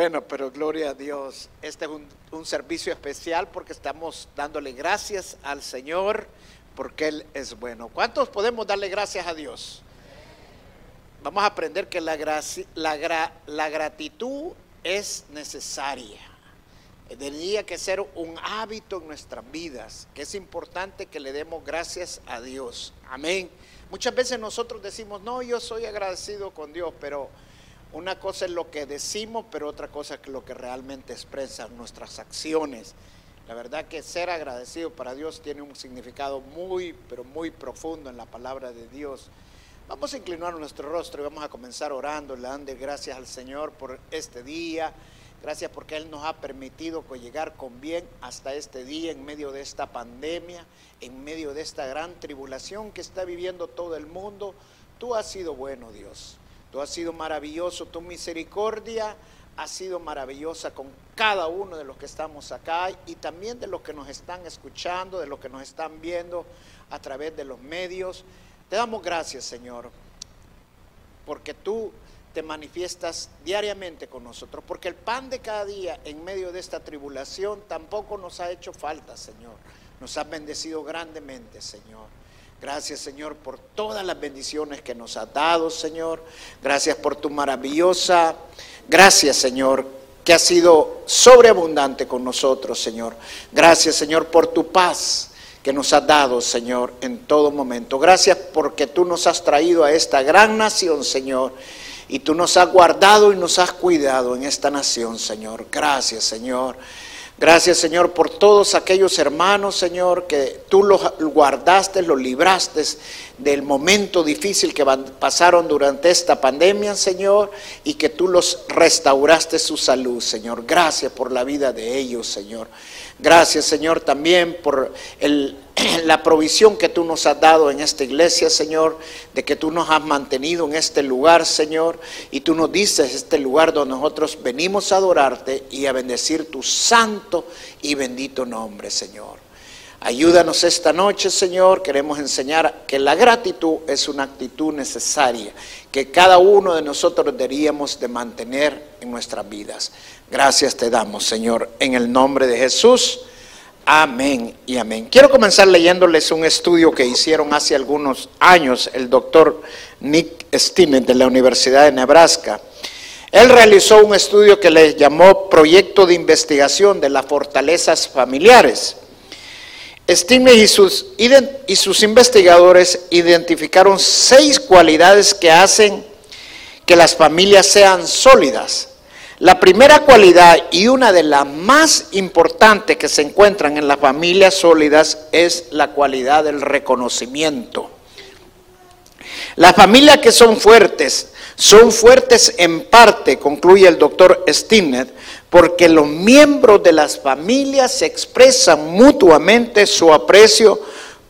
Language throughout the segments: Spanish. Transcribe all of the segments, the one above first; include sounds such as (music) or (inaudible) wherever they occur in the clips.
Bueno, pero gloria a Dios. Este es un, servicio especial porque estamos dándole gracias al Señor porque Él es bueno. ¿Cuántos podemos darle gracias a Dios? Vamos a aprender que la, la, la gratitud es necesaria. Tendría que ser un hábito en nuestras vidas, que es importante que le demos gracias a Dios. Amén. Muchas veces nosotros decimos, no, yo soy agradecido con Dios, pero una cosa es lo que decimos, pero otra cosa es lo que realmente expresan nuestras acciones. La verdad que ser agradecido para Dios tiene un significado muy, pero muy profundo en la palabra de Dios. Vamos a inclinar nuestro rostro y vamos a comenzar orando, le dando gracias al Señor por este día. Gracias porque Él nos ha permitido llegar con bien hasta este día en medio de esta pandemia, en medio de esta gran tribulación que está viviendo todo el mundo. Tú has sido bueno, Dios. Tú has sido maravilloso, tu misericordia ha sido maravillosa con cada uno de los que estamos acá y también de los que nos están escuchando, de los que nos están viendo a través de los medios. Te damos gracias, Señor, porque tú te manifiestas diariamente con nosotros, porque el pan de cada día en medio de esta tribulación tampoco nos ha hecho falta, Señor. Nos has bendecido grandemente, Señor. Gracias Señor por todas las bendiciones que nos has dado, Señor. Gracias por tu maravillosa, gracias Señor, que ha sido sobreabundante con nosotros, Señor. Gracias Señor por tu paz que nos has dado, Señor, en todo momento. Gracias porque tú nos has traído a esta gran nación, Señor. Y tú nos has guardado y nos has cuidado en esta nación, Señor. Gracias, Señor. Gracias Señor por todos aquellos hermanos, Señor, que tú los guardaste, los libraste del momento difícil que pasaron durante esta pandemia, Señor, y que tú los restauraste su salud, Señor. Gracias por la vida de ellos, Señor. Gracias, Señor, también por (clears throat) la provisión que tú nos has dado en esta iglesia, Señor, de que tú nos has mantenido en este lugar, Señor, y tú nos dices este lugar donde nosotros venimos a adorarte y a bendecir tu santo y bendito nombre, Señor. Ayúdanos esta noche, Señor. Queremos enseñar que la gratitud es una actitud necesaria, que cada uno de nosotros deberíamos de mantener en nuestras vidas. Gracias te damos, Señor, en el nombre de Jesús. Amén y amén. Quiero comenzar leyéndoles un estudio que hicieron hace algunos años el doctor Nick Stinnett de la Universidad de Nebraska. Él realizó un estudio que le llamó Proyecto de Investigación de las Fortalezas Familiares. Stiglitz y sus, y sus investigadores identificaron seis cualidades que hacen que las familias sean sólidas. La primera cualidad y una de las más importantes que se encuentran en las familias sólidas es la cualidad del reconocimiento. Las familias que son fuertes son fuertes en parte, concluye el doctor Stinnett, porque los miembros de las familias expresan mutuamente su aprecio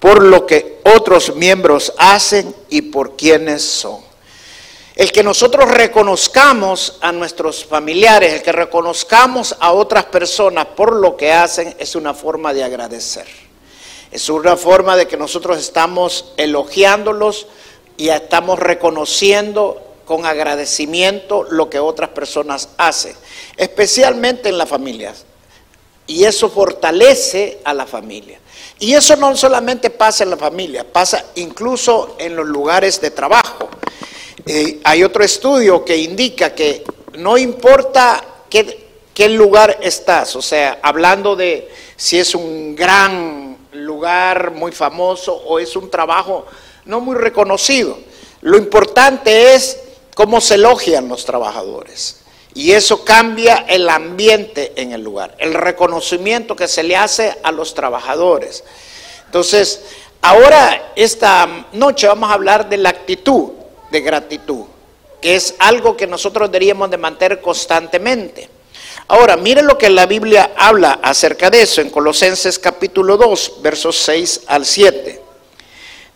por lo que otros miembros hacen y por quienes son. El que nosotros reconozcamos a nuestros familiares, el que reconozcamos a otras personas por lo que hacen, es una forma de agradecer. Es una forma de que nosotros estamos elogiándolos y estamos reconociendo con agradecimiento lo que otras personas hacen, especialmente en las familias. Y eso fortalece a la familia. Y eso no solamente pasa en la familia, pasa incluso en los lugares de trabajo. Eh, hay otro estudio que indica que no importa qué, qué lugar estás, o sea, hablando de si es un gran lugar muy famoso o es un trabajo no muy reconocido. Lo importante es cómo se elogian los trabajadores. Y eso cambia el ambiente en el lugar, el reconocimiento que se le hace a los trabajadores. Entonces, ahora esta noche vamos a hablar de la actitud de gratitud, que es algo que nosotros deberíamos de mantener constantemente. Ahora, mire lo que la Biblia habla acerca de eso en Colosenses capítulo 2, versos 6 al 7.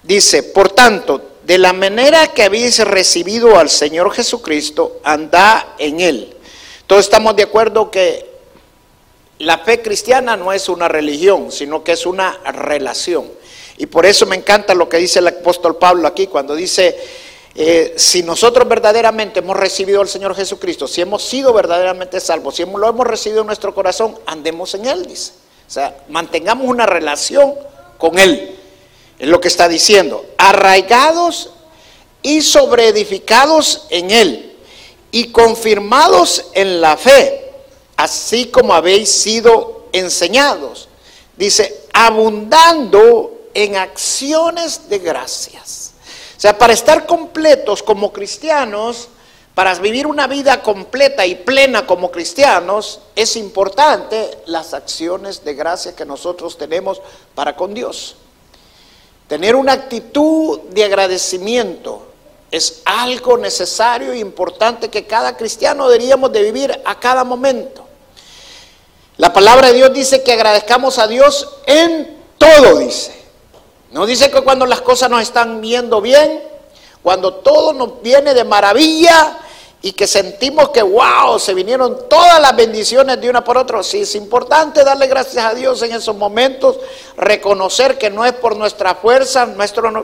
Dice, por tanto, de la manera que habéis recibido al Señor Jesucristo, anda en Él. Todos estamos de acuerdo que la fe cristiana no es una religión, sino que es una relación. Y por eso me encanta lo que dice el apóstol Pablo aquí, cuando dice, eh, si nosotros verdaderamente hemos recibido al Señor Jesucristo, si hemos sido verdaderamente salvos, si lo hemos recibido en nuestro corazón, andemos en Él, dice. O sea, mantengamos una relación con Él. Es lo que está diciendo. Arraigados y sobreedificados en Él y confirmados en la fe, así como habéis sido enseñados. Dice, abundando en acciones de gracias. Sea, para estar completos como cristianos, para vivir una vida completa y plena como cristianos, es importante las acciones de gracia que nosotros tenemos para con Dios. Tener una actitud de agradecimiento es algo necesario e importante que cada cristiano deberíamos de vivir a cada momento. La palabra de Dios dice que agradezcamos a Dios en todo, dice. No dice que cuando las cosas nos están viendo bien, cuando todo nos viene de maravilla, y que sentimos que, wow, se vinieron todas las bendiciones de una por otra. Sí, es importante darle gracias a Dios en esos momentos, reconocer que no es por nuestra fuerza,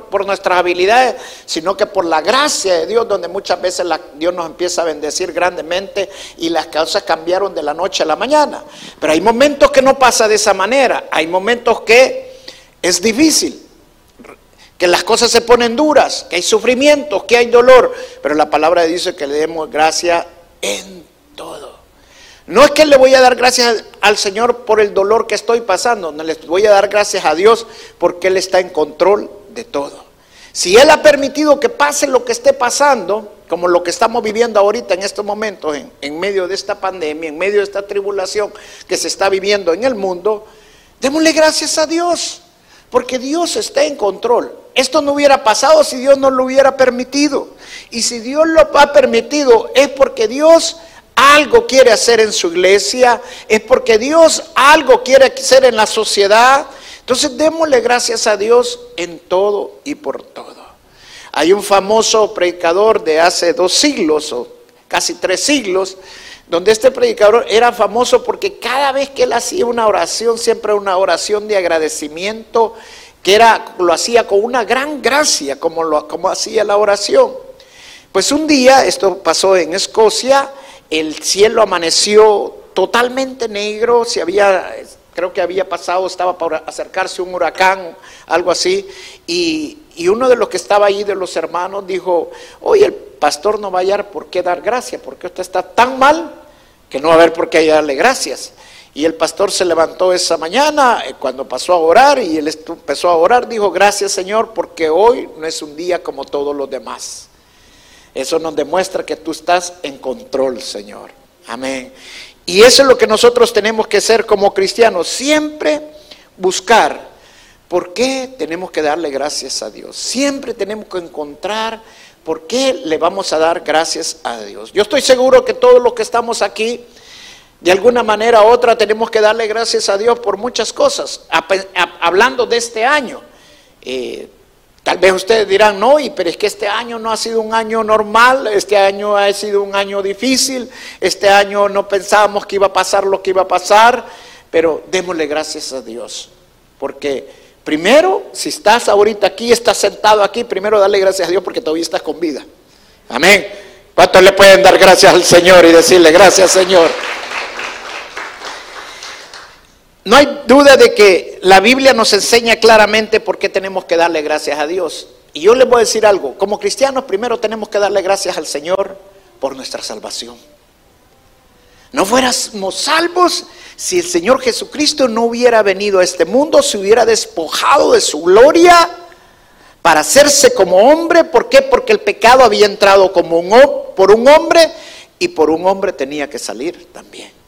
por nuestras habilidades, sino que por la gracia de Dios, donde muchas veces Dios nos empieza a bendecir grandemente y las causas cambiaron de la noche a la mañana. Pero hay momentos que no pasa de esa manera, hay momentos que es difícil que las cosas se ponen duras, que hay sufrimientos, que hay dolor, pero la palabra dice que le demos gracia en todo. No es que le voy a dar gracias al Señor por el dolor que estoy pasando, no les voy a dar gracias a Dios porque Él está en control de todo. Si Él ha permitido que pase lo que esté pasando, como lo que estamos viviendo ahorita en estos momentos, en, en medio de esta pandemia, en medio de esta tribulación que se está viviendo en el mundo, démosle gracias a Dios, porque Dios está en control. Esto no hubiera pasado si Dios no lo hubiera permitido. Y si Dios lo ha permitido es porque Dios algo quiere hacer en su iglesia, es porque Dios algo quiere hacer en la sociedad. Entonces démosle gracias a Dios en todo y por todo. Hay un famoso predicador de hace dos siglos o casi tres siglos, donde este predicador era famoso porque cada vez que él hacía una oración, siempre una oración de agradecimiento que era, lo hacía con una gran gracia, como, lo, como hacía la oración. Pues un día, esto pasó en Escocia, el cielo amaneció totalmente negro, se había, creo que había pasado, estaba para acercarse un huracán, algo así, y, uno de los que estaba ahí, de los hermanos, dijo, oye, el pastor no va a hallar por qué dar gracias, porque usted está tan mal que no va a haber por qué darle gracias. Y el pastor se levantó esa mañana eh, cuando pasó a orar y él empezó a orar, dijo, gracias Señor, porque hoy no es un día como todos los demás. Eso nos demuestra que tú estás en control, Señor. Amén. Y eso es lo que nosotros tenemos que ser como cristianos, siempre buscar por qué tenemos que darle gracias a Dios. Siempre tenemos que encontrar por qué le vamos a dar gracias a Dios. Yo estoy seguro que todos los que estamos aquí, de alguna manera u otra tenemos que darle gracias a Dios por muchas cosas. Hablando de este año, eh, tal vez ustedes dirán, no, pero es que este año no ha sido un año normal, este año ha sido un año difícil, este año no pensábamos que iba a pasar lo que iba a pasar, pero démosle gracias a Dios, porque primero, si estás ahorita aquí, estás sentado aquí, primero dale gracias a Dios porque todavía estás con vida. Amén. ¿Cuántos le pueden dar gracias al Señor y decirle gracias Señor? No hay duda de que la Biblia nos enseña claramente por qué tenemos que darle gracias a Dios. Y yo les voy a decir algo, como cristianos primero tenemos que darle gracias al Señor por nuestra salvación. No fuéramos salvos si el Señor Jesucristo no hubiera venido a este mundo, se hubiera despojado de su gloria para hacerse como hombre. ¿Por qué? Porque el pecado había entrado como un, por un hombre y por un hombre tenía que salir también.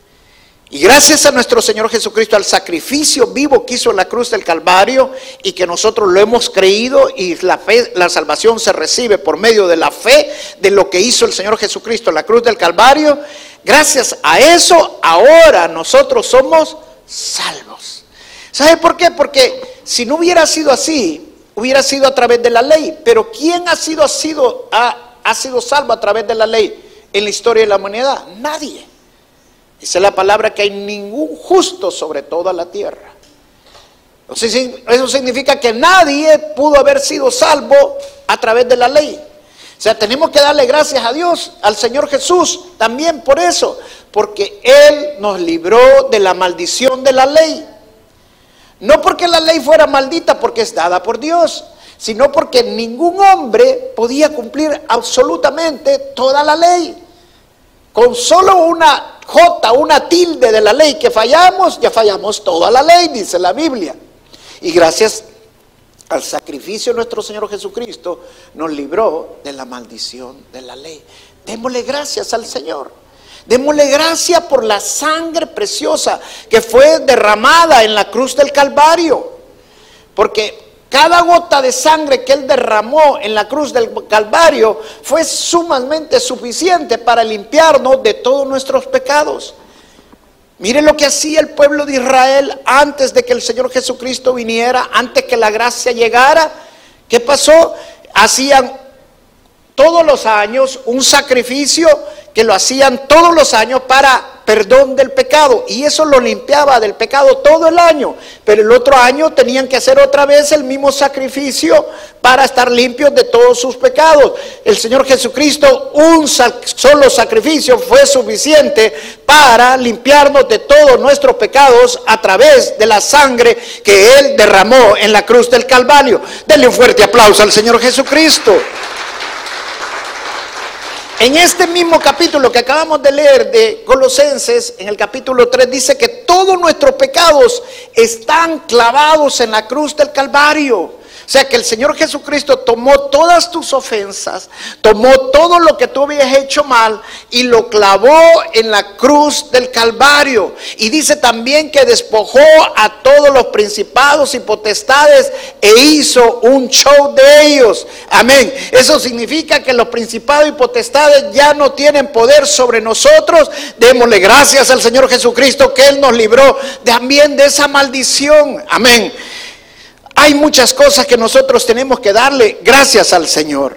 Y gracias a nuestro Señor Jesucristo, al sacrificio vivo que hizo en la cruz del Calvario y que nosotros lo hemos creído y la fe, la salvación se recibe por medio de la fe de lo que hizo el Señor Jesucristo en la cruz del Calvario, gracias a eso ahora nosotros somos salvos. ¿Sabe por qué? Porque si no hubiera sido así, hubiera sido a través de la ley. Pero ¿quién ha sido, ha sido, ha, ha sido salvo a través de la ley en la historia de la humanidad? Nadie. Es la palabra que hay ningún justo sobre toda la tierra. Eso significa que nadie pudo haber sido salvo a través de la ley. O sea, tenemos que darle gracias a Dios, al Señor Jesús, también por eso, porque Él nos libró de la maldición de la ley. No porque la ley fuera maldita, porque es dada por Dios, sino porque ningún hombre podía cumplir absolutamente toda la ley. Con solo una J, una tilde de la ley que fallamos, ya fallamos toda la ley, dice la Biblia. Y gracias al sacrificio de nuestro Señor Jesucristo, nos libró de la maldición de la ley. Démosle gracias al Señor. Démosle gracias por la sangre preciosa que fue derramada en la cruz del Calvario. Porque cada gota de sangre que Él derramó en la cruz del Calvario fue sumamente suficiente para limpiarnos de todos nuestros pecados. Mire lo que hacía el pueblo de Israel antes de que el Señor Jesucristo viniera, antes que la gracia llegara. ¿Qué pasó? Hacían todos los años un sacrificio que lo hacían todos los años para perdón del pecado y eso lo limpiaba del pecado todo el año, pero el otro año tenían que hacer otra vez el mismo sacrificio para estar limpios de todos sus pecados. El Señor Jesucristo, un solo sacrificio fue suficiente para limpiarnos de todos nuestros pecados a través de la sangre que Él derramó en la cruz del Calvario. Denle un fuerte aplauso al Señor Jesucristo. En este mismo capítulo que acabamos de leer de Colosenses, en el capítulo 3, dice que todos nuestros pecados están clavados en la cruz del Calvario. Sea que el Señor Jesucristo tomó todas tus ofensas, tomó todo lo que tú habías hecho mal y lo clavó en la cruz del Calvario. Y dice también que despojó a todos los principados y potestades e hizo un show de ellos. Amén. Eso significa que los principados y potestades ya no tienen poder sobre nosotros. Démosle gracias al Señor Jesucristo que Él nos libró también de esa maldición. Amén. Hay muchas cosas que nosotros tenemos que darle gracias al Señor.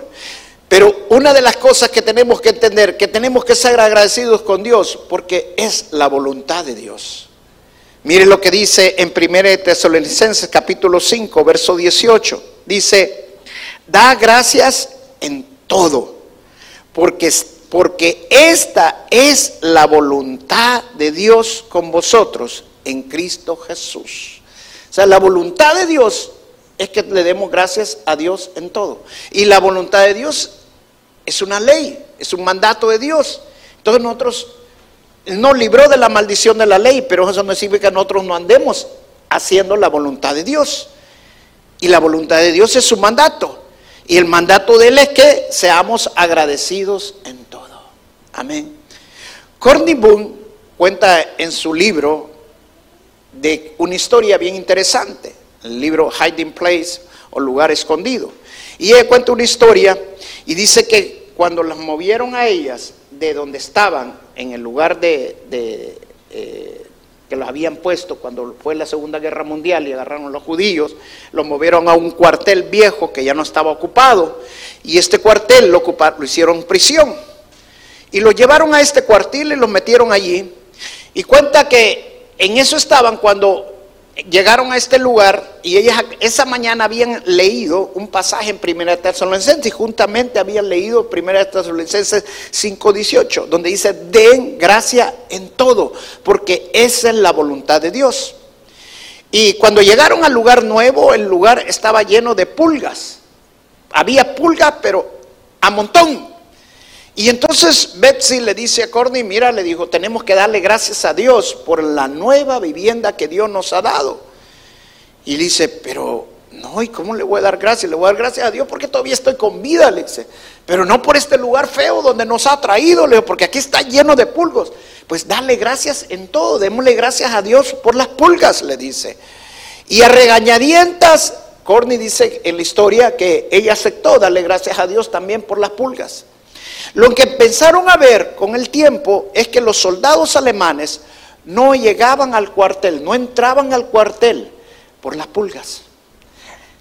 Pero una de las cosas que tenemos que entender, que tenemos que ser agradecidos con Dios, porque es la voluntad de Dios. Mire lo que dice en 1 Tesalonicenses capítulo 5, verso 18. Dice, da gracias en todo, porque, porque esta es la voluntad de Dios con vosotros en Cristo Jesús. O sea, la voluntad de Dios es que le demos gracias a Dios en todo. Y la voluntad de Dios es una ley, es un mandato de Dios. Entonces nosotros nos libró de la maldición de la ley, pero eso no significa que nosotros no andemos haciendo la voluntad de Dios. Y la voluntad de Dios es su mandato. Y el mandato de Él es que seamos agradecidos en todo. Amén. Courtney Boone cuenta en su libro de una historia bien interesante, el libro Hiding Place o Lugar Escondido. Y ella cuenta una historia y dice que cuando las movieron a ellas de donde estaban, en el lugar de, eh, que los habían puesto cuando fue la Segunda Guerra Mundial y agarraron los judíos, los movieron a un cuartel viejo que ya no estaba ocupado y este cuartel lo, lo hicieron prisión. Y lo llevaron a este cuartel y los metieron allí. Y cuenta que en eso estaban cuando llegaron a este lugar y ellas esa mañana habían leído un pasaje en Primera Tesalonicenses y juntamente habían leído Primera Tesalonicenses 5:18, donde dice, "Den gracia en todo, porque esa es la voluntad de Dios." Y cuando llegaron al lugar nuevo, el lugar estaba lleno de pulgas. Había pulgas, pero a montón. Y entonces Betsy le dice a Courtney, mira, le dijo, tenemos que darle gracias a Dios por la nueva vivienda que Dios nos ha dado. Y dice, pero no, ¿y cómo le voy a dar gracias? Le voy a dar gracias a Dios porque todavía estoy con vida, le dice. Pero no por este lugar feo donde nos ha traído, le digo, porque aquí está lleno de pulgos. Pues dale gracias en todo, démosle gracias a Dios por las pulgas, le dice. Y a regañadientas, Courtney dice en la historia que ella aceptó darle gracias a Dios también por las pulgas. Lo que pensaron a ver con el tiempo es que los soldados alemanes no llegaban al cuartel, no entraban al cuartel por las pulgas.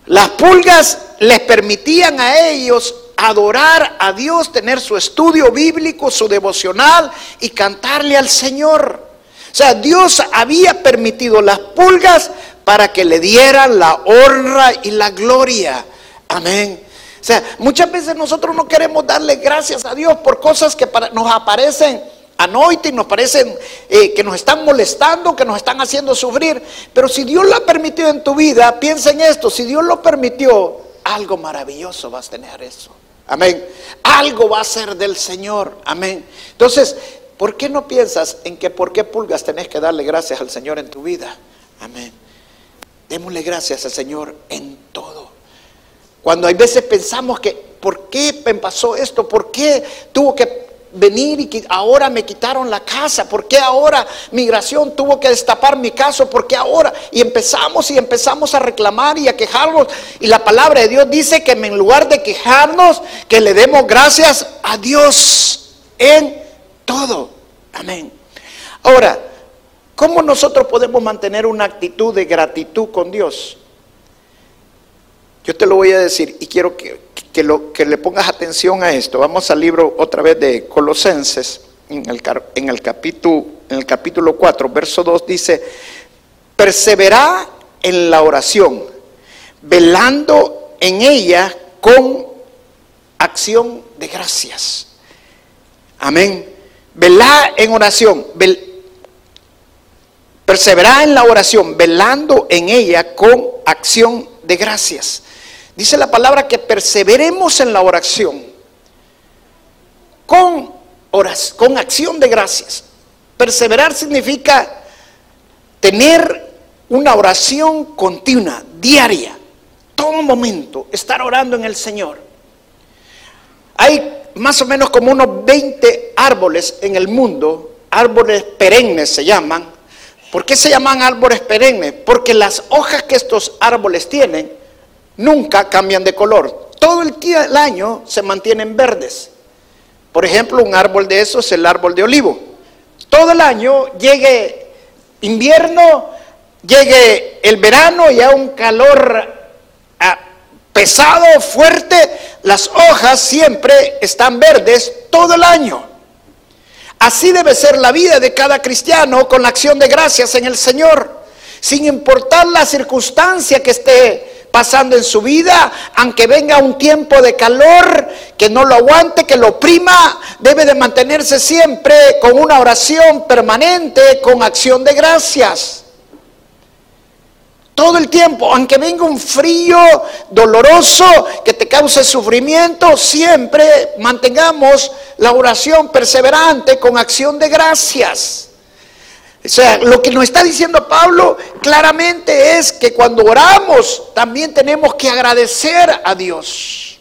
Las pulgas les permitían a ellos adorar a Dios, tener su estudio bíblico, su devocional y cantarle al Señor. O sea, Dios había permitido las pulgas para que le dieran la honra y la gloria. Amén. O sea, muchas veces nosotros no queremos darle gracias a Dios por cosas que nos aparecen anoite y nos parecen eh, que nos están molestando, que nos están haciendo sufrir. Pero si Dios lo ha permitido en tu vida, piensa en esto, si Dios lo permitió, algo maravilloso vas a tener eso. Amén. Algo va a ser del Señor. Amén. Entonces, ¿por qué no piensas en que por qué pulgas tenés que darle gracias al Señor en tu vida? Amén. Démosle gracias al Señor en todo. Cuando hay veces pensamos que, ¿por qué me pasó esto? ¿Por qué tuvo que venir y ahora me quitaron la casa? ¿Por qué ahora migración tuvo que destapar mi caso? ¿Por qué ahora? Y empezamos y empezamos a reclamar y a quejarnos. Y la palabra de Dios dice que en lugar de quejarnos, que le demos gracias a Dios en todo. Amén. Ahora, ¿cómo nosotros podemos mantener una actitud de gratitud con Dios? Yo te lo voy a decir y quiero que, le pongas atención a esto. Vamos al libro otra vez de Colosenses, en el, en capítulo, en el capítulo 4, verso 2 dice, perseverá en la oración, velando en ella con acción de gracias. Amén. Velá en oración, perseverá en la oración, velando en ella con acción de gracias. Dice la palabra que perseveremos en la oración con, con acción de gracias. Perseverar significa tener una oración continua, diaria, todo momento, estar orando en el Señor. Hay más o menos como unos 20 árboles en el mundo, árboles perennes se llaman. ¿Por qué se llaman árboles perennes? Porque las hojas que estos árboles tienen nunca cambian de color. Todo el, año se mantienen verdes. Por ejemplo, un árbol de esos es el árbol de olivo. Todo el año llegue invierno, llegue el verano y a un calor ah, pesado, fuerte, las hojas siempre están verdes todo el año. Así debe ser la vida de cada cristiano con la acción de gracias en el Señor, sin importar la circunstancia que esté pasando en su vida, aunque venga un tiempo de calor, que no lo aguante, que lo oprima, debe de mantenerse siempre con una oración permanente, con acción de gracias. Todo el tiempo, aunque venga un frío doloroso que te cause sufrimiento, siempre mantengamos la oración perseverante con acción de gracias. O sea, lo que nos está diciendo Pablo claramente es que cuando oramos también tenemos que agradecer a Dios.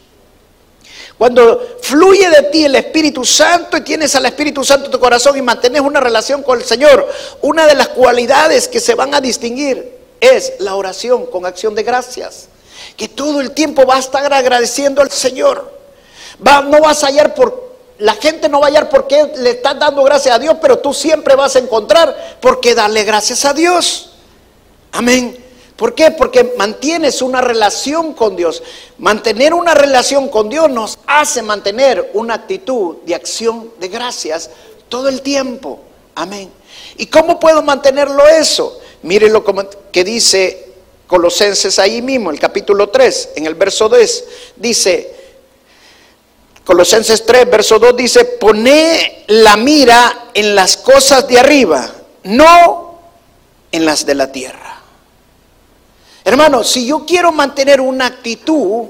Cuando fluye de ti el Espíritu Santo y tienes al Espíritu Santo en tu corazón y mantienes una relación con el Señor, una de las cualidades que se van a distinguir es la oración con acción de gracias. Que todo el tiempo va a estar agradeciendo al Señor. No vas a hallar por la gente no va a hallar por qué le estás dando gracias a Dios, pero tú siempre vas a encontrar por qué darle gracias a Dios. Amén. ¿Por qué? Porque mantienes una relación con Dios. Mantener una relación con Dios nos hace mantener una actitud de acción de gracias todo el tiempo. Amén. ¿Y cómo puedo mantenerlo eso? Mírenlo como que dice Colosenses ahí mismo, el capítulo 3, en el verso 10, dice, Colosenses 3, verso 2 dice, pone la mira en las cosas de arriba, no en las de la tierra. Hermano, si yo quiero mantener una actitud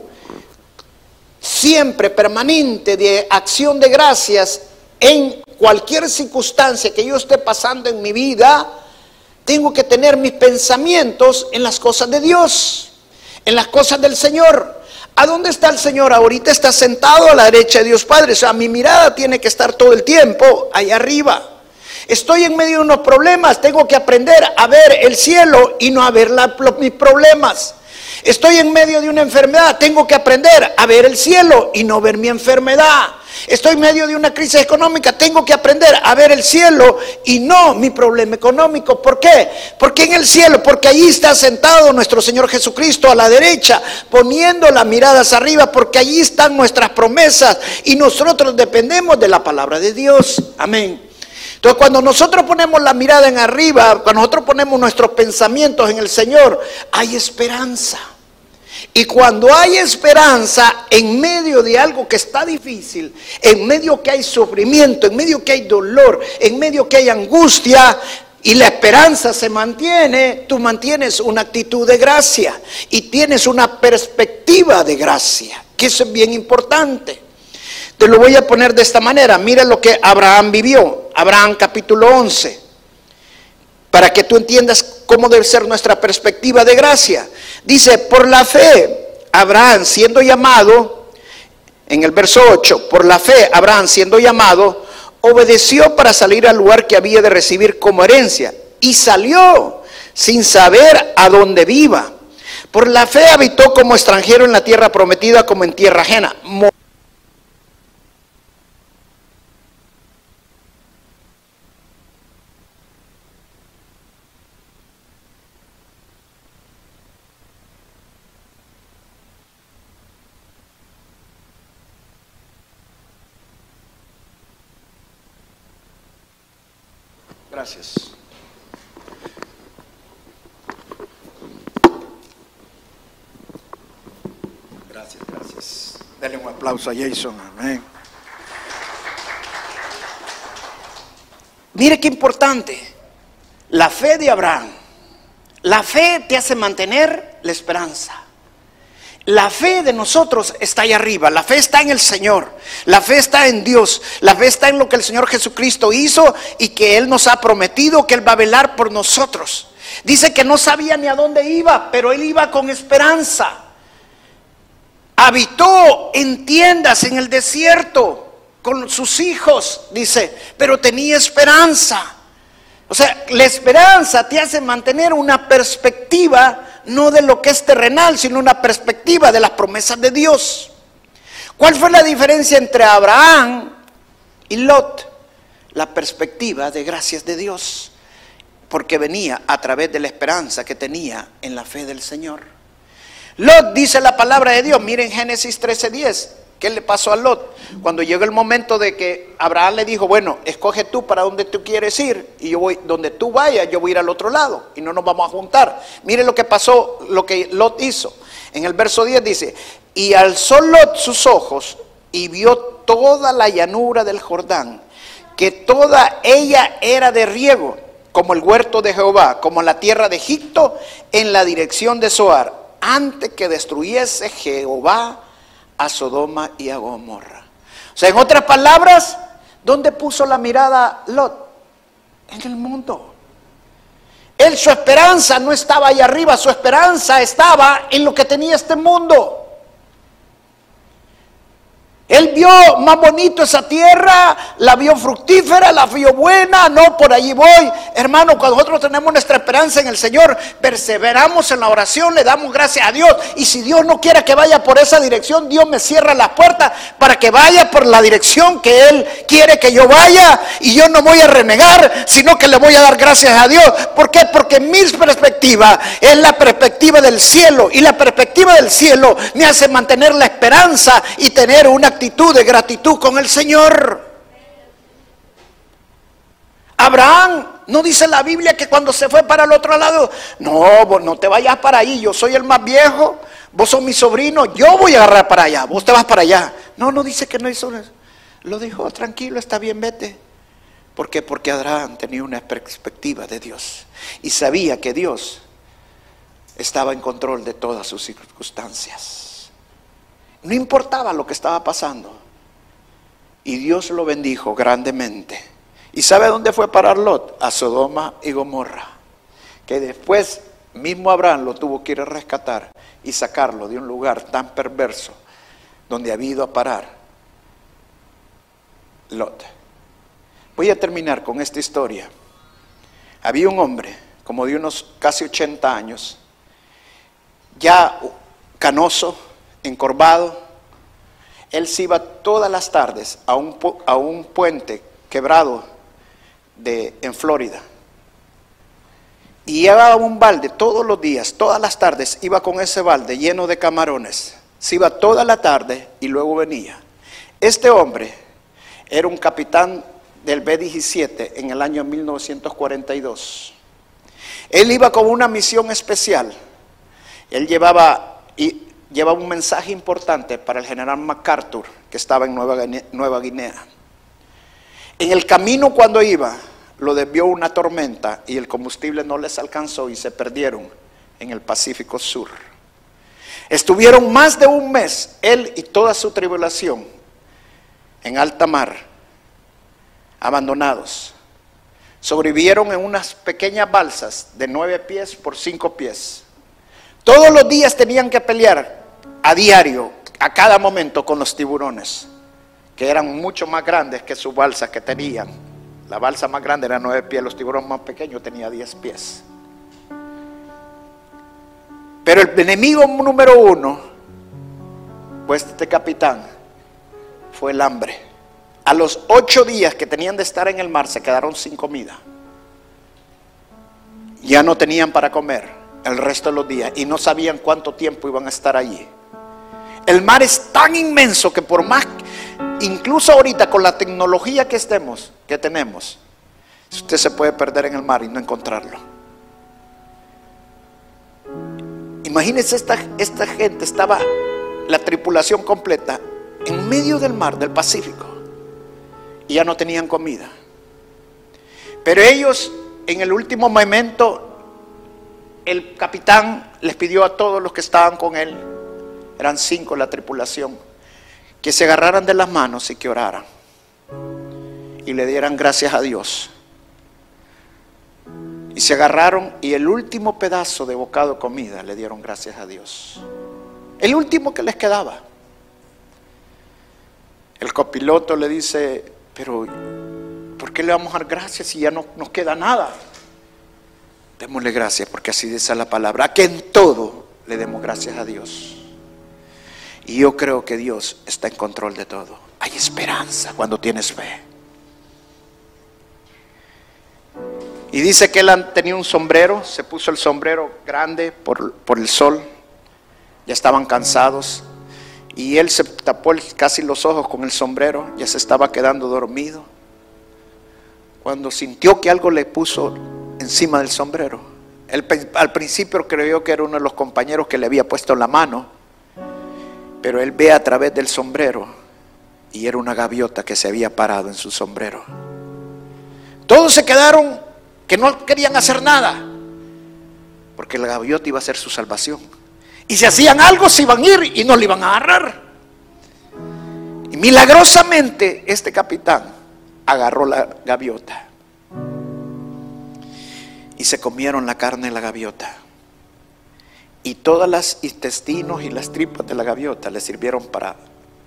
siempre permanente de acción de gracias en cualquier circunstancia que yo esté pasando en mi vida, tengo que tener mis pensamientos en las cosas de Dios, en las cosas del Señor. ¿A dónde está el Señor? Ahorita está sentado a la derecha de Dios Padre. O sea, mi mirada tiene que estar todo el tiempo ahí arriba. Estoy en medio de unos problemas, tengo que aprender a ver el cielo y no a ver mis problemas. Estoy en medio de una enfermedad, tengo que aprender a ver el cielo y no ver mi enfermedad. Estoy en medio de una crisis económica, tengo que aprender a ver el cielo y no mi problema económico. ¿Por qué? Porque en el cielo, porque allí está sentado nuestro Señor Jesucristo a la derecha, poniendo las miradas arriba, porque allí están nuestras promesas y nosotros dependemos de la palabra de Dios. Amén. Entonces, cuando nosotros ponemos la mirada en arriba, cuando nosotros ponemos nuestros pensamientos en el Señor, hay esperanza. Y cuando hay esperanza en medio de algo que está difícil, en medio que hay sufrimiento, en medio que hay dolor, en medio que hay angustia, y la esperanza se mantiene, tú mantienes una actitud de gracia y tienes una perspectiva de gracia, que eso es bien importante. Te lo voy a poner de esta manera. Mira lo que Abraham vivió. Abraham capítulo 11. Para que tú entiendas cómo debe ser nuestra perspectiva de gracia. Dice, por la fe, Abraham siendo llamado, en el verso 8, por la fe, Abraham siendo llamado, obedeció para salir al lugar que había de recibir como herencia. Y salió sin saber a dónde viva. Por la fe habitó como extranjero en la tierra prometida como en tierra ajena. Gracias. Gracias, gracias. Denle un aplauso a Jason. Amén. Mire qué importante. La fe de Abraham. La fe te hace mantener la esperanza. La fe de nosotros está ahí arriba, la fe está en el Señor, la fe está en Dios, la fe está en lo que el Señor Jesucristo hizo y que Él nos ha prometido que Él va a velar por nosotros. Dice que no sabía ni a dónde iba, pero Él iba con esperanza. Habitó en tiendas en el desierto con sus hijos, dice, pero tenía esperanza. O sea, la esperanza te hace mantener una perspectiva no de lo que es terrenal, sino una perspectiva de las promesas de Dios. ¿Cuál fue la diferencia entre Abraham y Lot? La perspectiva de gracias de Dios, porque venía a través de la esperanza que tenía en la fe del Señor. Lot dice la palabra de Dios, miren Génesis 13:10, ¿Qué le pasó a Lot? Cuando llegó el momento de que Abraham le dijo, bueno, escoge tú para donde tú quieres ir y yo voy, donde tú vayas, yo voy a ir al otro lado y no nos vamos a juntar. Mire lo que pasó, lo que Lot hizo. En el verso 10 dice, y alzó Lot sus ojos y vio toda la llanura del Jordán, que toda ella era de riego, como el huerto de Jehová, como la tierra de Egipto, en la dirección de Zoar, antes que destruyese Jehová a Sodoma y a Gomorra. O sea, en otras palabras, ¿dónde puso la mirada Lot? En el mundo. Él su esperanza no estaba ahí arriba, su esperanza estaba en lo que tenía este mundo. Él vio más bonito esa tierra, la vio fructífera, la vio buena, no, por allí voy. Hermano, cuando nosotros tenemos nuestra esperanza en el Señor, perseveramos en la oración, le damos gracias a Dios. Y si Dios no quiere que vaya por esa dirección, Dios me cierra las puertas para que vaya por la dirección que Él quiere que yo vaya. Y yo no voy a renegar, sino que le voy a dar gracias a Dios. ¿Por qué? Porque mi perspectiva es la perspectiva del cielo. Y la perspectiva del cielo me hace mantener la esperanza y tener una actitud de gratitud con el Señor. Abraham, no dice la Biblia que cuando se fue para el otro lado, no, vos no te vayas para ahí, yo soy el más viejo, vos sos mi sobrino, yo voy a agarrar para allá, vos te vas para allá. No, no dice que no hizo eso. Lo dijo, tranquilo, está bien, vete. ¿Por qué? Porque Abraham tenía una perspectiva de Dios y sabía que Dios estaba en control de todas sus circunstancias. No importaba lo que estaba pasando. Y Dios lo bendijo grandemente. ¿Y sabe dónde fue parar Lot? A Sodoma y Gomorra. Que después mismo Abraham lo tuvo que ir a rescatar y sacarlo de un lugar tan perverso donde había ido a parar Lot. Voy a terminar con esta historia. Había un hombre, como de unos casi 80 años, ya canoso, encorvado. él se iba todas las tardes a un, a un puente quebrado de, en Florida. Y llevaba un balde todos los días, todas las tardes, iba con ese balde lleno de camarones. Se iba toda la tarde y luego venía. Este hombre era un capitán del B-17 en el año 1942. Él iba con una misión especial. Él llevaba, llevaba un mensaje importante para el general MacArthur, que estaba en Nueva, Nueva Guinea. En el camino cuando iba, lo desvió una tormenta y el combustible no les alcanzó y se perdieron en el Pacífico Sur. Estuvieron más de un mes, él y toda su tribulación, en alta mar, abandonados. Sobrevivieron en unas pequeñas balsas de nueve pies por cinco pies. Todos los días tenían que pelear a diario, a cada momento, con los tiburones, que eran mucho más grandes que sus balsas que tenían. La balsa más grande era nueve pies, los tiburones más pequeños tenían diez pies. Pero el enemigo número uno, pues este capitán, fue el hambre. A los ocho días que tenían de estar en el mar se quedaron sin comida. Ya no tenían para comer el resto de los días y no sabían cuánto tiempo iban a estar allí. El mar es tan inmenso que por más, incluso ahorita con la tecnología que estemos, que tenemos, usted se puede perder en el mar y no encontrarlo. Imagínense esta, esta gente, estaba la tripulación completa en medio del mar, del Pacífico y ya no tenían comida. Pero ellos, en el último momento, el capitán les pidió a todos los que estaban con él, eran cinco la tripulación, que se agarraran de las manos y que oraran. Y le dieran gracias a Dios. Y se agarraron y el último pedazo de bocado de comida le dieron gracias a Dios. El último que les quedaba. El copiloto le dice, pero, ¿por qué le vamos a dar gracias si ya no nos queda nada? Démosle gracias porque así dice la palabra, que en todo le demos gracias a Dios. Y yo creo que Dios está en control de todo. Hay esperanza cuando tienes fe. Y dice que él tenía un sombrero, se puso el sombrero grande por, por el sol, ya estaban cansados, y él se tapó casi los ojos con el sombrero, ya se estaba quedando dormido. Cuando sintió que algo le puso encima del sombrero. Él al principio creyó que era uno de los compañeros que le había puesto la mano, pero él ve a través del sombrero y era una gaviota que se había parado en su sombrero. Todos se quedaron que no querían hacer nada, porque la gaviota iba a ser su salvación. Y si hacían algo, se iban a ir y no le iban a agarrar. Y milagrosamente este capitán agarró la gaviota. Y se comieron la carne de la gaviota. Y todas las intestinos y las tripas de la gaviota le sirvieron para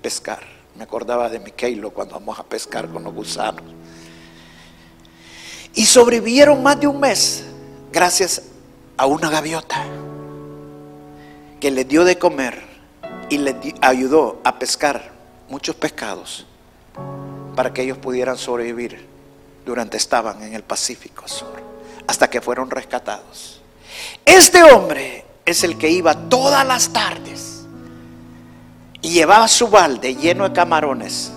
pescar. Me acordaba de Miquelo cuando vamos a pescar con los gusanos. Y sobrevivieron más de un mes gracias a una gaviota que les dio de comer y les ayudó a pescar muchos pescados para que ellos pudieran sobrevivir durante estaban en el Pacífico Sur, hasta que fueron rescatados. Este hombre es el que iba todas las tardes y llevaba su balde lleno de camarones,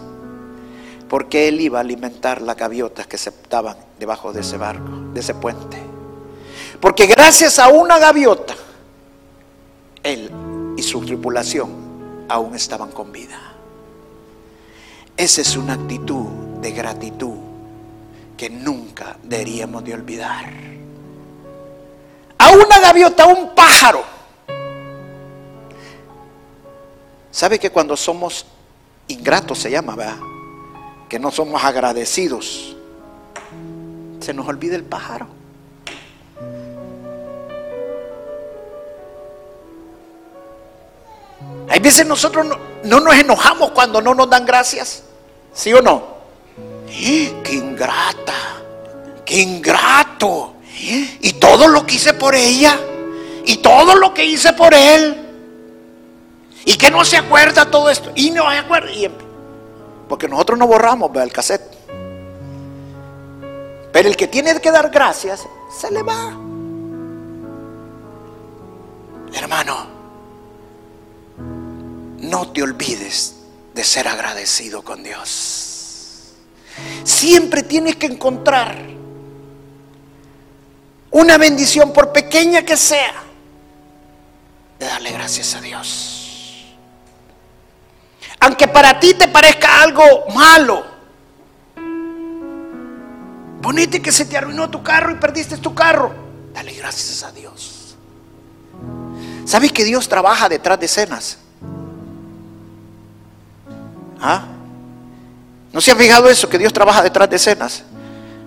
porque él iba a alimentar las gaviotas que se estaban debajo de ese barco, de ese puente. Porque gracias a una gaviota, él y su tripulación aún estaban con vida. Esa es una actitud de gratitud que nunca deberíamos de olvidar. Una gaviota, un pájaro. ¿Sabe que cuando somos ingratos se llama, verdad? Que no somos agradecidos. Se nos olvida el pájaro. Hay veces nosotros no, nos enojamos cuando no nos dan gracias. ¿Sí o no? ¡Eh! ¡Qué ingrata! ¡Qué ingrato! Y todo lo que hice por ella. Y todo lo que hice por él. Y que no se acuerda todo esto. Y no se acuerda. Em- porque nosotros no borramos el cassette. Pero el que tiene que dar gracias, se le va. Hermano, no te olvides de ser agradecido con Dios. Siempre tienes que encontrar una bendición, por pequeña que sea, de darle gracias a Dios. Aunque para ti te parezca algo malo, ponete que se te arruinó tu carro y perdiste tu carro, dale gracias a Dios. ¿Sabes que Dios trabaja detrás de escenas? ¿Ah? ¿No se ha fijado eso? Que Dios trabaja detrás de escenas.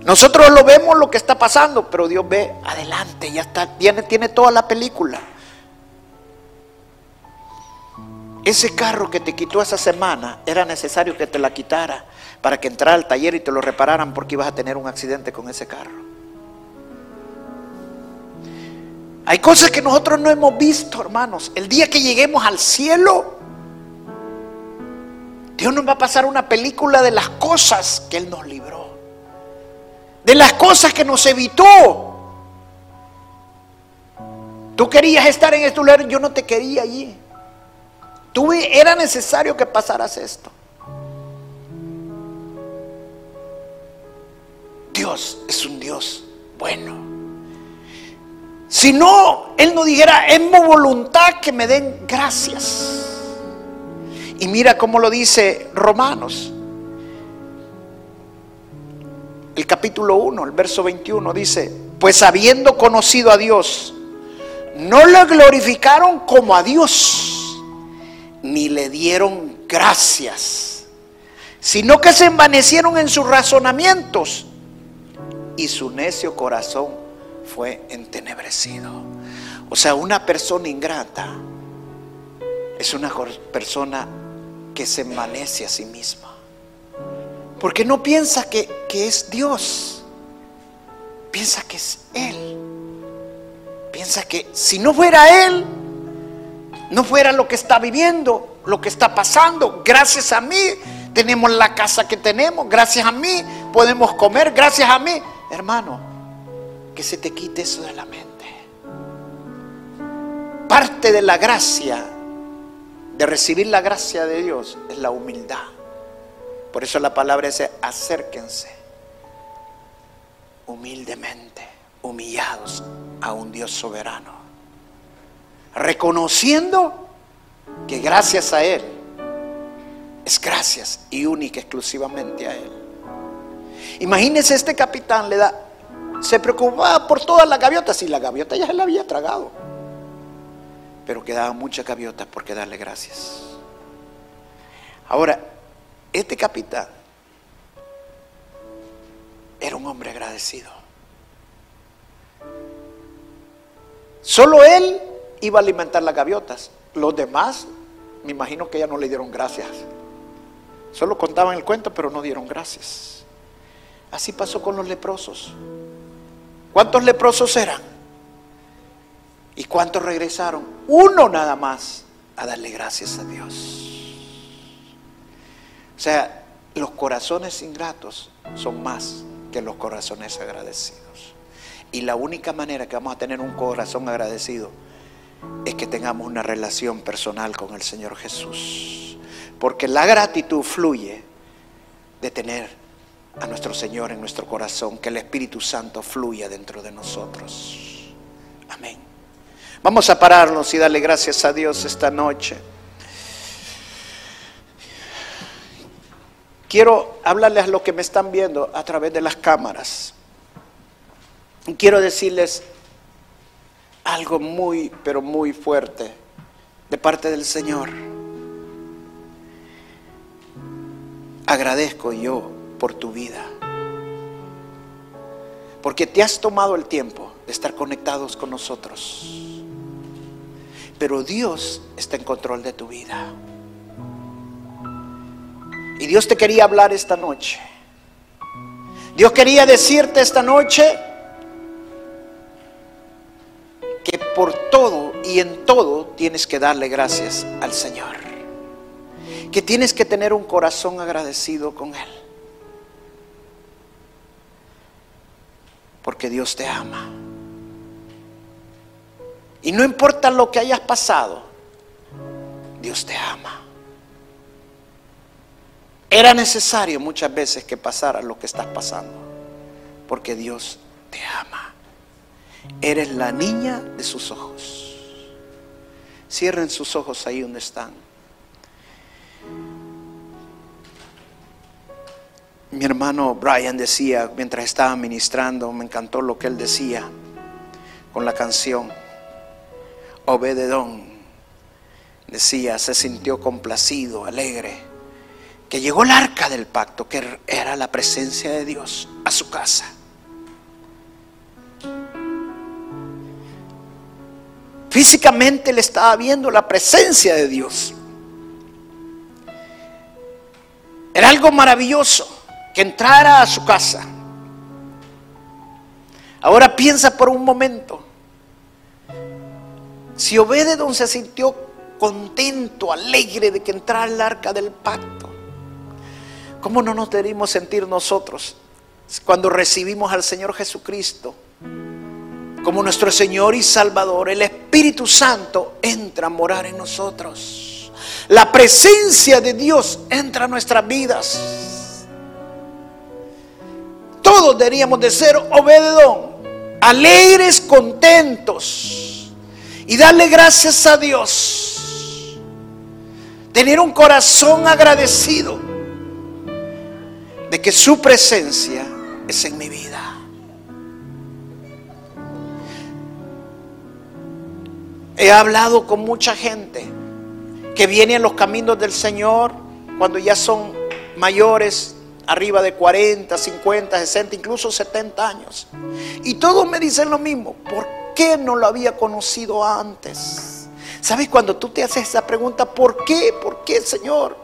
Nosotros lo vemos lo que está pasando, pero Dios ve adelante, ya está, tiene, tiene toda la película. Ese carro que te quitó esa semana era necesario que te la quitara para que entrara al taller y te lo repararan porque ibas a tener un accidente con ese carro. Hay cosas que nosotros no hemos visto, hermanos. El día que lleguemos al cielo, Dios nos va a pasar una película de las cosas que Él nos libró. De las cosas que nos evitó. Tú querías estar en este lugar, yo no te quería allí. Tú era necesario que pasaras esto. Dios es un Dios bueno. Si no, Él no dijera, es mi voluntad que me den gracias. Y mira cómo lo dice Romanos. El capítulo 1, el verso 21 dice, pues habiendo conocido a Dios, no lo glorificaron como a Dios ni le dieron gracias, sino que se envanecieron en sus razonamientos y su necio corazón fue entenebrecido. O sea, una persona ingrata es una persona que se envanece a sí misma. Porque no piensa que, que es Dios, piensa que es Él. Piensa que si no fuera Él, no fuera lo que está viviendo, lo que está pasando. Gracias a mí tenemos la casa que tenemos, gracias a mí podemos comer, gracias a mí. Hermano, que se te quite eso de la mente. Parte de la gracia, de recibir la gracia de Dios, es la humildad. Por eso la palabra dice, acérquense humildemente, humillados a un Dios soberano reconociendo que gracias a Él es gracias y única exclusivamente a Él. Imagínense este capitán le da, se preocupaba por todas las gaviotas y la gaviota ya se la había tragado, pero quedaba mucha gaviota por darle gracias. Ahora, este capitán era un hombre agradecido. Solo él iba a alimentar las gaviotas. Los demás, me imagino que ya no le dieron gracias. Solo contaban el cuento, pero no dieron gracias. Así pasó con los leprosos. ¿Cuántos leprosos eran? ¿Y cuántos regresaron? Uno nada más a darle gracias a Dios. O sea, los corazones ingratos son más que los corazones agradecidos. Y la única manera que vamos a tener un corazón agradecido es que tengamos una relación personal con el Señor Jesús. Porque la gratitud fluye de tener a nuestro Señor en nuestro corazón, que el Espíritu Santo fluya dentro de nosotros. Amén. Vamos a pararnos y darle gracias a Dios esta noche. Quiero hablarles a los que me están viendo a través de las cámaras. Y quiero decirles algo muy, pero muy fuerte de parte del Señor. Agradezco yo por tu vida. Porque te has tomado el tiempo de estar conectados con nosotros. Pero Dios está en control de tu vida. Y Dios te quería hablar esta noche. Dios quería decirte esta noche que por todo y en todo tienes que darle gracias al Señor. que tienes que tener un corazón agradecido con Él. Porque Dios te ama. Y no importa lo que hayas pasado, Dios te ama. Era necesario muchas veces que pasara lo que estás pasando, porque Dios te ama. Eres la niña de sus ojos. Cierren sus ojos ahí donde están. Mi hermano Brian decía, mientras estaba ministrando, me encantó lo que él decía con la canción. Obededón decía, se sintió complacido, alegre, que llegó el arca del pacto, que era la presencia de Dios, a su casa. Físicamente le estaba viendo la presencia de Dios. Era algo maravilloso que entrara a su casa. Ahora piensa por un momento. Si Obededon se sintió contento, alegre de que entrara el arca del pacto, ¿cómo no nos debemos sentir nosotros cuando recibimos al Señor Jesucristo como nuestro Señor y Salvador? El Espíritu Santo entra a morar en nosotros. La presencia de Dios entra a nuestras vidas todos deberíamos de ser obededón, alegres, contentos y darle gracias a Dios. Tener un corazón agradecido de que su presencia es en mi vida. He hablado con mucha gente que viene en los caminos del Señor cuando ya son mayores arriba de 40, 50, 60, incluso 70 años. Y todos me dicen lo mismo, ¿por qué no lo había conocido antes? ¿Sabes cuando tú te haces esa pregunta, ¿por qué? ¿Por qué, Señor?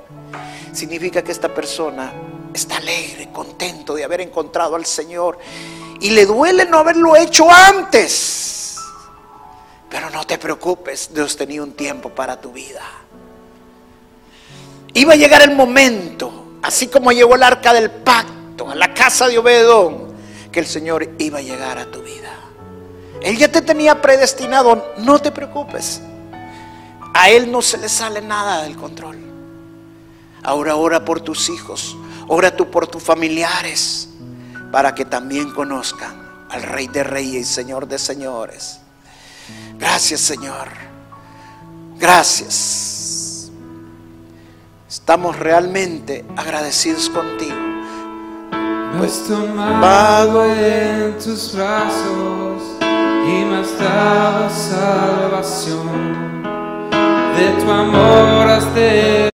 Significa que esta persona está alegre, contento de haber encontrado al Señor y le duele no haberlo hecho antes. Pero no te preocupes, Dios tenía un tiempo para tu vida. Iba a llegar el momento Así como llegó el arca del pacto a la casa de Obedón, que el Señor iba a llegar a tu vida. Él ya te tenía predestinado, no te preocupes. A Él no se le sale nada del control. Ahora ora por tus hijos, ora tú por tus familiares, para que también conozcan al Rey de Reyes y Señor de Señores. Gracias Señor. Gracias. Estamos realmente agradecidos contigo. Pues tomado en tus brazos y me has dado salvación. De tu amor has de